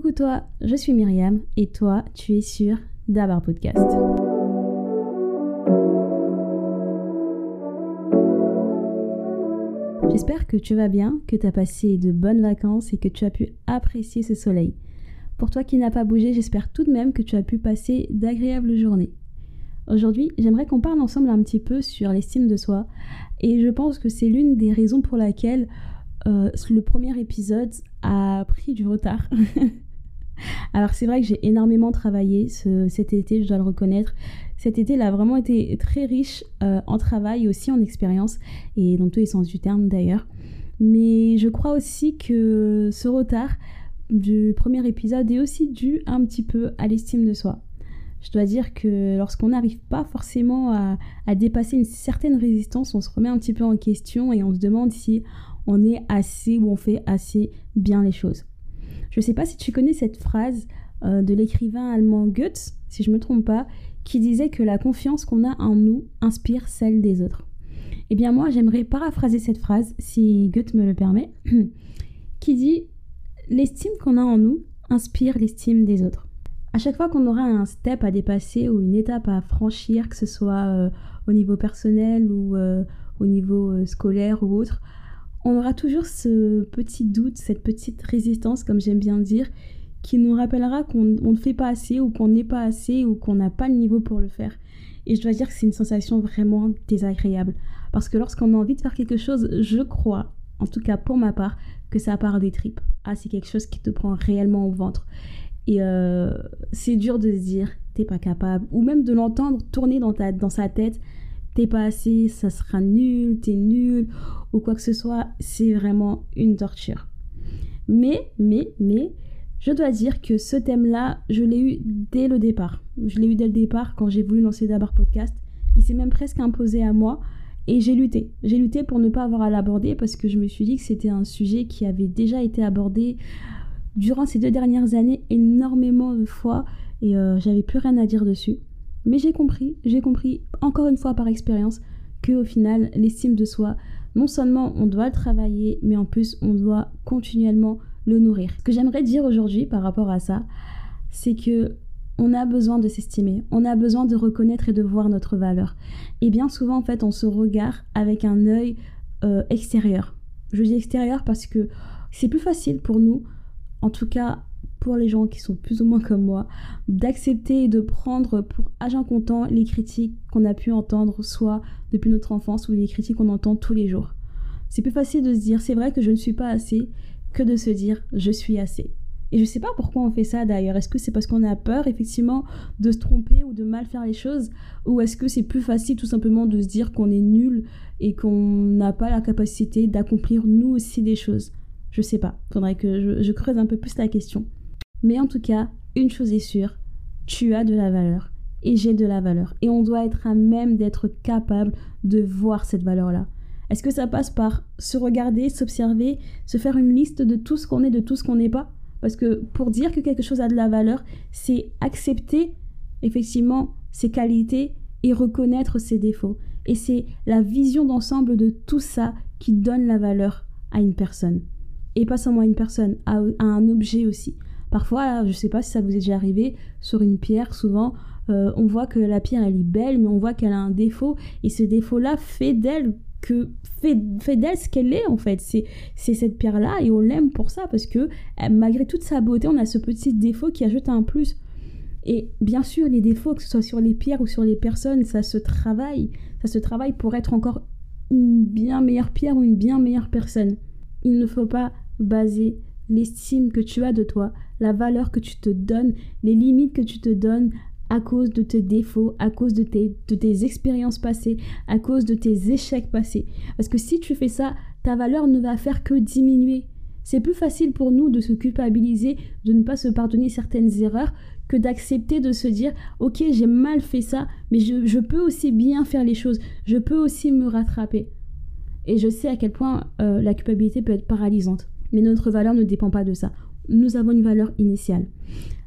coucou toi, je suis Myriam et toi, tu es sur Dabar Podcast. J'espère que tu vas bien, que tu as passé de bonnes vacances et que tu as pu apprécier ce soleil. Pour toi qui n'as pas bougé, j'espère tout de même que tu as pu passer d'agréables journées. Aujourd'hui, j'aimerais qu'on parle ensemble un petit peu sur l'estime de soi et je pense que c'est l'une des raisons pour laquelle euh, le premier épisode a pris du retard. Alors c'est vrai que j'ai énormément travaillé cet été, je dois le reconnaître. Cet été, il a vraiment été très riche euh, en travail aussi en expérience, et dans tous les sens du terme d'ailleurs. Mais je crois aussi que ce retard du premier épisode est aussi dû un petit peu à l'estime de soi. Je dois dire que lorsqu'on n'arrive pas forcément à, dépasser une certaine résistance, on se remet un petit peu en question et on se demande si on est assez ou on fait assez bien les choses. Je ne sais pas si tu connais cette phrase euh, de l'écrivain allemand Goethe, si je ne me trompe pas, qui disait que la confiance qu'on a en nous inspire celle des autres. Eh bien moi, j'aimerais paraphraser cette phrase, si Goethe me le permet, qui dit L'estime qu'on a en nous inspire l'estime des autres. À chaque fois qu'on aura un step à dépasser ou une étape à franchir, que ce soit euh, au niveau personnel ou euh, au niveau scolaire ou autre, on aura toujours ce petit doute, cette petite résistance, comme j'aime bien dire, qui nous rappellera qu'on ne fait pas assez ou qu'on n'est pas assez ou qu'on n'a pas le niveau pour le faire. Et je dois dire que c'est une sensation vraiment désagréable. Parce que lorsqu'on a envie de faire quelque chose, je crois, en tout cas pour ma part, que ça part des tripes. Ah, c'est quelque chose qui te prend réellement au ventre. Et euh, c'est dur de se dire, t'es pas capable. Ou même de l'entendre tourner dans, ta, dans sa tête pas assez, ça sera nul, t'es nul, ou quoi que ce soit, c'est vraiment une torture. Mais, mais, mais, je dois dire que ce thème-là, je l'ai eu dès le départ. Je l'ai eu dès le départ quand j'ai voulu lancer d'abord podcast. Il s'est même presque imposé à moi et j'ai lutté. J'ai lutté pour ne pas avoir à l'aborder parce que je me suis dit que c'était un sujet qui avait déjà été abordé durant ces deux dernières années énormément de fois et euh, j'avais plus rien à dire dessus. Mais j'ai compris, j'ai compris encore une fois par expérience que au final l'estime de soi, non seulement on doit le travailler, mais en plus on doit continuellement le nourrir. Ce que j'aimerais dire aujourd'hui par rapport à ça, c'est que on a besoin de s'estimer, on a besoin de reconnaître et de voir notre valeur. Et bien souvent en fait on se regarde avec un œil euh, extérieur. Je dis extérieur parce que c'est plus facile pour nous, en tout cas pour les gens qui sont plus ou moins comme moi, d'accepter et de prendre pour agent comptant les critiques qu'on a pu entendre soit depuis notre enfance ou les critiques qu'on entend tous les jours. C'est plus facile de se dire c'est vrai que je ne suis pas assez que de se dire je suis assez. Et je sais pas pourquoi on fait ça d'ailleurs. Est-ce que c'est parce qu'on a peur effectivement de se tromper ou de mal faire les choses? Ou est-ce que c'est plus facile tout simplement de se dire qu'on est nul et qu'on n'a pas la capacité d'accomplir nous aussi des choses? Je sais pas. Faudrait que je creuse un peu plus la question. Mais en tout cas, une chose est sûre, tu as de la valeur et j'ai de la valeur. Et on doit être à même d'être capable de voir cette valeur-là. Est-ce que ça passe par se regarder, s'observer, se faire une liste de tout ce qu'on est, de tout ce qu'on n'est pas? Parce que pour dire que quelque chose a de la valeur, c'est accepter effectivement ses qualités et reconnaître ses défauts. Et c'est la vision d'ensemble de tout ça qui donne la valeur à une personne. Et pas seulement à une personne, à, un objet aussi. Parfois, je ne sais pas si ça vous est déjà arrivé, sur une pierre, souvent, euh, on voit que la pierre, elle est belle, mais on voit qu'elle a un défaut, et ce défaut-là fait d'elle que fait, fait d'elle ce qu'elle est en fait. C'est c'est cette pierre là et on l'aime pour ça parce que euh, malgré toute sa beauté on a ce petit défaut qui ajoute un plus. Et bien sûr les défauts que ce soit sur les pierres ou sur les personnes ça se travaille. Ça se travaille pour être encore une bien meilleure pierre ou une bien meilleure personne. Il ne faut pas baser l'estime que tu as de toi, la valeur que tu te donnes, les limites que tu te donnes à cause de tes défauts, à cause de tes, de tes expériences passées, à cause de tes échecs passés. Parce que si tu fais ça, ta valeur ne va faire que diminuer. C'est plus facile pour nous de se culpabiliser, de ne pas se pardonner certaines erreurs, que d'accepter de se dire, ok, j'ai mal fait ça, mais je, peux aussi bien faire les choses, je peux aussi me rattraper. Et je sais à quel point euh, la culpabilité peut être paralysante. Mais notre valeur ne dépend pas de ça. Nous avons une valeur initiale.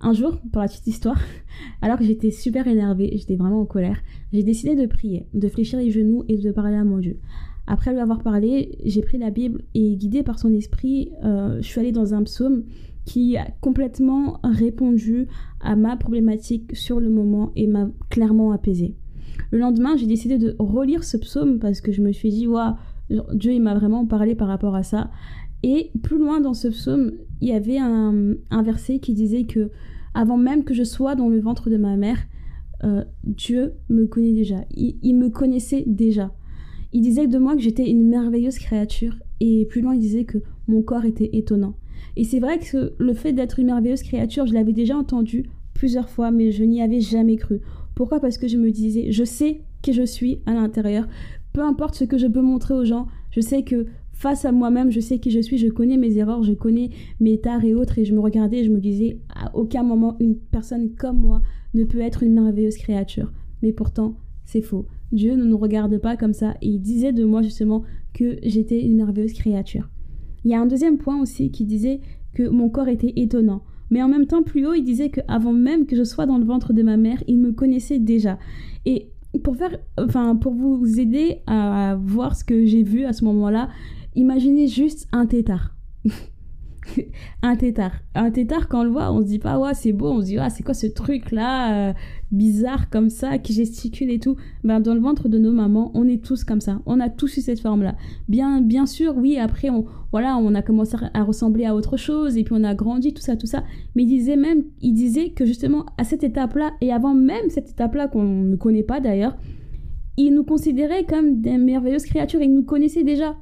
Un jour, pour la petite histoire, alors que j'étais super énervée, j'étais vraiment en colère, j'ai décidé de prier, de fléchir les genoux et de parler à mon Dieu. Après lui avoir parlé, j'ai pris la Bible et guidée par son esprit, euh, je suis allée dans un psaume qui a complètement répondu à ma problématique sur le moment et m'a clairement apaisée. Le lendemain, j'ai décidé de relire ce psaume parce que je me suis dit, waouh, Dieu il m'a vraiment parlé par rapport à ça. Et plus loin dans ce psaume, il y avait un, verset qui disait que avant même que je sois dans le ventre de ma mère, euh, Dieu me connaît déjà. Il, me connaissait déjà. Il disait de moi que j'étais une merveilleuse créature. Et plus loin, il disait que mon corps était étonnant. Et c'est vrai que le fait d'être une merveilleuse créature, je l'avais déjà entendu plusieurs fois, mais je n'y avais jamais cru. Pourquoi? Parce que je me disais, je sais qui je suis à l'intérieur. Peu importe ce que je peux montrer aux gens, je sais que face à moi-même, je sais qui je suis, je connais mes erreurs, je connais mes tares et autres, et je me regardais et je me disais, à aucun moment, une personne comme moi ne peut être une merveilleuse créature. Mais pourtant, c'est faux. Dieu ne nous regarde pas comme ça, et il disait de moi justement que j'étais une merveilleuse créature. Il y a un deuxième point aussi qui disait que mon corps était étonnant. Mais en même temps, plus haut, il disait qu'avant même que je sois dans le ventre de ma mère, il me connaissait déjà. Et pour faire, enfin, pour vous aider à voir ce que j'ai vu à ce moment-là, Imaginez juste un tétard. un tétard. Un tétard, quand on le voit, on se dit pas, ouais, c'est beau, on se dit, ah, c'est quoi ce truc-là, euh, bizarre comme ça, qui gesticule et tout. Ben, dans le ventre de nos mamans, on est tous comme ça. On a tous eu cette forme-là. Bien, bien sûr, oui, après, on, voilà, on a commencé à ressembler à autre chose, et puis on a grandi, tout ça, tout ça. Mais il disait même, il disait que justement, à cette étape-là, et avant même cette étape-là, qu'on ne connaît pas d'ailleurs, il nous considérait comme des merveilleuses créatures, il nous connaissait déjà.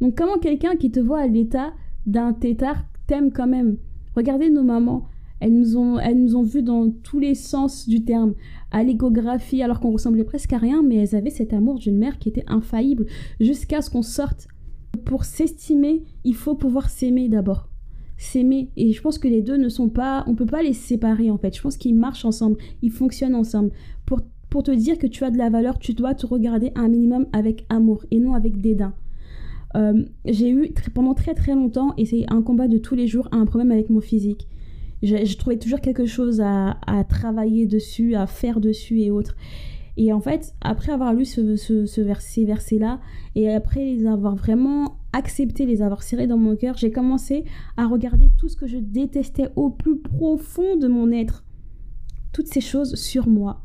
Donc comment quelqu'un qui te voit à l'état d'un tétard t'aime quand même? Regardez nos mamans, elles nous ont, elles nous ont vues dans tous les sens du terme, à l'échographie, alors qu'on ressemblait presque à rien, mais elles avaient cet amour d'une mère qui était infaillible, jusqu'à ce qu'on sorte. Pour s'estimer, il faut pouvoir s'aimer d'abord. S'aimer. Et je pense que les deux ne sont pas... On peut pas les séparer en fait. Je pense qu'ils marchent ensemble, ils fonctionnent ensemble. Pour, pour te dire que tu as de la valeur, tu dois te regarder un minimum avec amour et non avec dédain. Euh, j'ai eu pendant très très longtemps, et c'est un combat de tous les jours, un problème avec mon physique. Je, trouvais toujours quelque chose à, travailler dessus, à faire dessus et autres. Et en fait, après avoir lu ce, ce, ces versets-là, et après les avoir vraiment acceptés, les avoir serrés dans mon cœur, j'ai commencé à regarder tout ce que je détestais au plus profond de mon être. Toutes ces choses sur moi.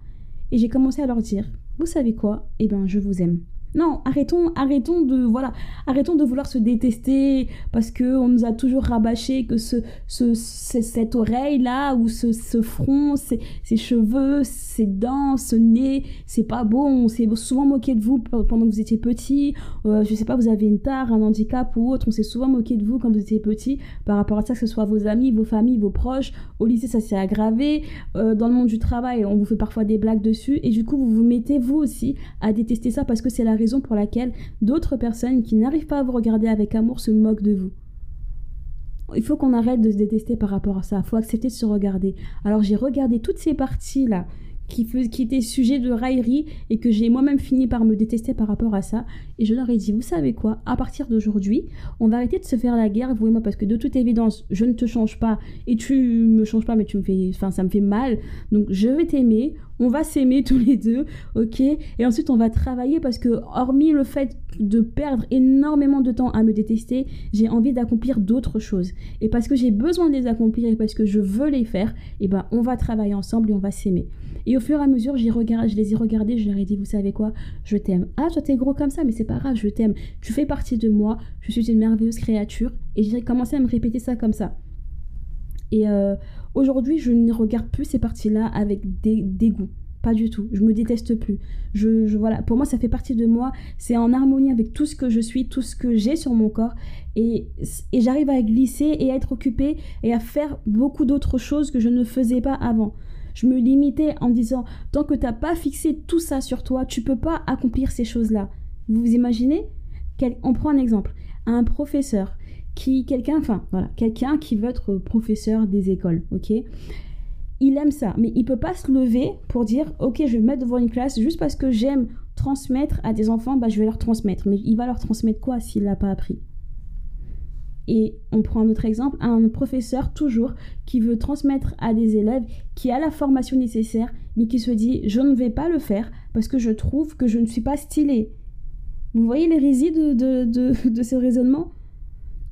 Et j'ai commencé à leur dire, vous savez quoi? Eh bien, je vous aime. Non, arrêtons, arrêtons de voilà, arrêtons de vouloir se détester parce que on nous a toujours rabâché que ce, ce, cette oreille là ou ce, ce front, ces, cheveux, ces dents, ce nez, c'est pas beau. On s'est souvent moqué de vous pendant que vous étiez petit. Euh, je sais pas, vous avez une tare, un handicap ou autre. On s'est souvent moqué de vous quand vous étiez petit par rapport à ça, que ce soit vos amis, vos familles, vos proches. Au lycée, ça s'est aggravé. Euh, dans le monde du travail, on vous fait parfois des blagues dessus et du coup, vous vous mettez vous aussi à détester ça parce que c'est la raison pour laquelle d'autres personnes qui n'arrivent pas à vous regarder avec amour se moquent de vous. Il faut qu'on arrête de se détester par rapport à ça. Il faut accepter de se regarder. Alors j'ai regardé toutes ces parties-là qui, étaient sujets de raillerie et que j'ai moi-même fini par me détester par rapport à ça. Et je leur ai dit, vous savez quoi, à partir d'aujourd'hui, on va arrêter de se faire la guerre, vous et moi, parce que de toute évidence, je ne te change pas et tu me changes pas, mais tu me fais, enfin, ça me fait mal. Donc je vais t'aimer, on va s'aimer tous les deux, ok? Et ensuite, on va travailler parce que, hormis le fait de perdre énormément de temps à me détester, j'ai envie d'accomplir d'autres choses. Et parce que j'ai besoin de les accomplir et parce que je veux les faire, et eh ben, on va travailler ensemble et on va s'aimer. Au fur et à mesure, je les ai regardés, je leur ai dit, vous savez quoi? Je t'aime. Ah, toi, t'es gros comme ça, mais c'est pas grave, je t'aime. Tu fais partie de moi, je suis une merveilleuse créature. Et j'ai commencé à me répéter ça comme ça. Et euh, aujourd'hui, je ne regarde plus ces parties-là avec dégoût. Pas du tout. Je me déteste plus. Je, voilà. Pour moi, ça fait partie de moi. C'est en harmonie avec tout ce que je suis, tout ce que j'ai sur mon corps. Et, et j'arrive à glisser et à être occupée et à faire beaucoup d'autres choses que je ne faisais pas avant. Je me limitais en disant tant que tu n'as pas fixé tout ça sur toi, tu peux pas accomplir ces choses-là. Vous vous imaginez? On prend un exemple. Un professeur qui quelqu'un enfin voilà, quelqu'un qui veut être professeur des écoles, OK? Il aime ça, mais il peut pas se lever pour dire ok je vais me mettre devant une classe juste parce que j'aime transmettre à des enfants, bah je vais leur transmettre. Mais il va leur transmettre quoi s'il l'a pas appris? Et on prend un autre exemple, un professeur toujours qui veut transmettre à des élèves qui a la formation nécessaire, mais qui se dit je ne vais pas le faire parce que je trouve que je ne suis pas stylé. Vous voyez l'hérésie de, de, de, de ce raisonnement?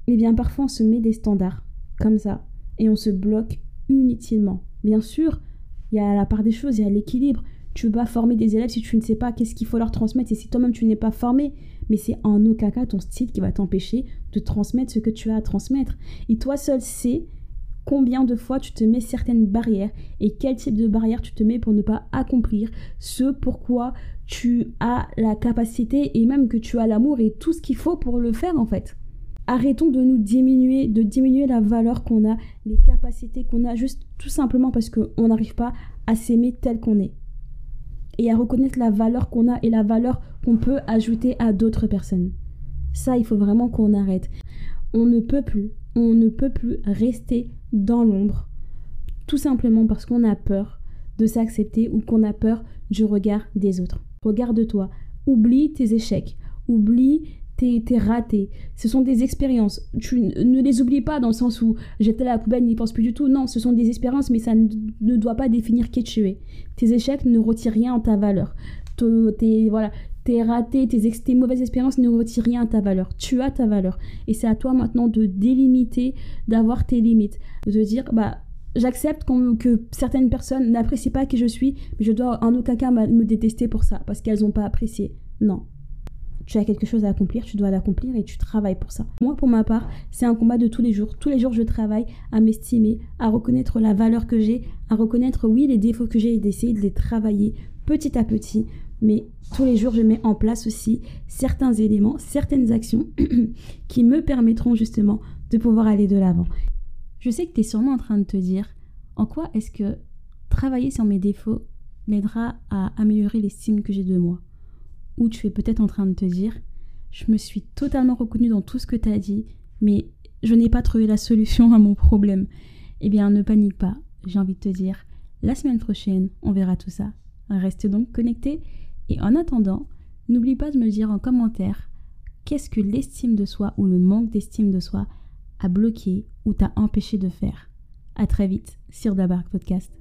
Eh bien, parfois, on se met des standards comme ça et on se bloque inutilement. Bien sûr, il y a la part des choses, il y a l'équilibre. Tu pas former des élèves si tu ne sais pas qu'est-ce qu'il faut leur transmettre et si toi-même tu n'es pas formé. Mais c'est en aucun cas ton style qui va t'empêcher de transmettre ce que tu as à transmettre. Et toi seul sais combien de fois tu te mets certaines barrières et quel type de barrière tu te mets pour ne pas accomplir ce pourquoi tu as la capacité et même que tu as l'amour et tout ce qu'il faut pour le faire en fait. Arrêtons de nous diminuer, de diminuer la valeur qu'on a, les capacités qu'on a, juste tout simplement parce qu'on n'arrive pas à s'aimer tel qu'on est. Et à reconnaître la valeur qu'on a et la valeur qu'on peut ajouter à d'autres personnes. Ça, il faut vraiment qu'on arrête. On ne peut plus, on ne peut plus rester dans l'ombre, tout simplement parce qu'on a peur de s'accepter ou qu'on a peur du regard des autres. Regarde-toi, oublie tes échecs, oublie tes, ratés. Ce sont des expériences. Tu ne les oublies pas dans le sens où j'étais à la poubelle, n'y pense plus du tout. Non, ce sont des expériences, mais ça ne, doit pas définir qui tu es. Tes échecs ne retirent rien en ta valeur. Tes, voilà, tes ratés, tes, mauvaises expériences ne retirent rien à ta valeur. Tu as ta valeur. Et c'est à toi maintenant de délimiter, d'avoir tes limites. De dire, bah, j'accepte que certaines personnes n'apprécient pas qui je suis, mais je dois en aucun cas me détester pour ça, parce qu'elles n'ont pas apprécié. Non. Tu as quelque chose à accomplir, tu dois l'accomplir et tu travailles pour ça. Moi, pour ma part, c'est un combat de tous les jours. Tous les jours, je travaille à m'estimer, à reconnaître la valeur que j'ai, à reconnaître, oui, les défauts que j'ai et d'essayer de les travailler petit à petit mais tous les jours, je mets en place aussi certains éléments, certaines actions qui me permettront justement de pouvoir aller de l'avant. Je sais que tu es sûrement en train de te dire en quoi est-ce que travailler sur mes défauts m'aidera à améliorer l'estime que j'ai de moi? Ou tu es peut-être en train de te dire je me suis totalement reconnue dans tout ce que tu as dit, mais je n'ai pas trouvé la solution à mon problème. Eh bien, ne panique pas, j'ai envie de te dire la semaine prochaine, on verra tout ça. Reste donc connecté et en attendant, n'oublie pas de me dire en commentaire qu'est-ce que l'estime de soi ou le manque d'estime de soi a bloqué ou t'a empêché de faire. À très vite sur Dabark Podcast.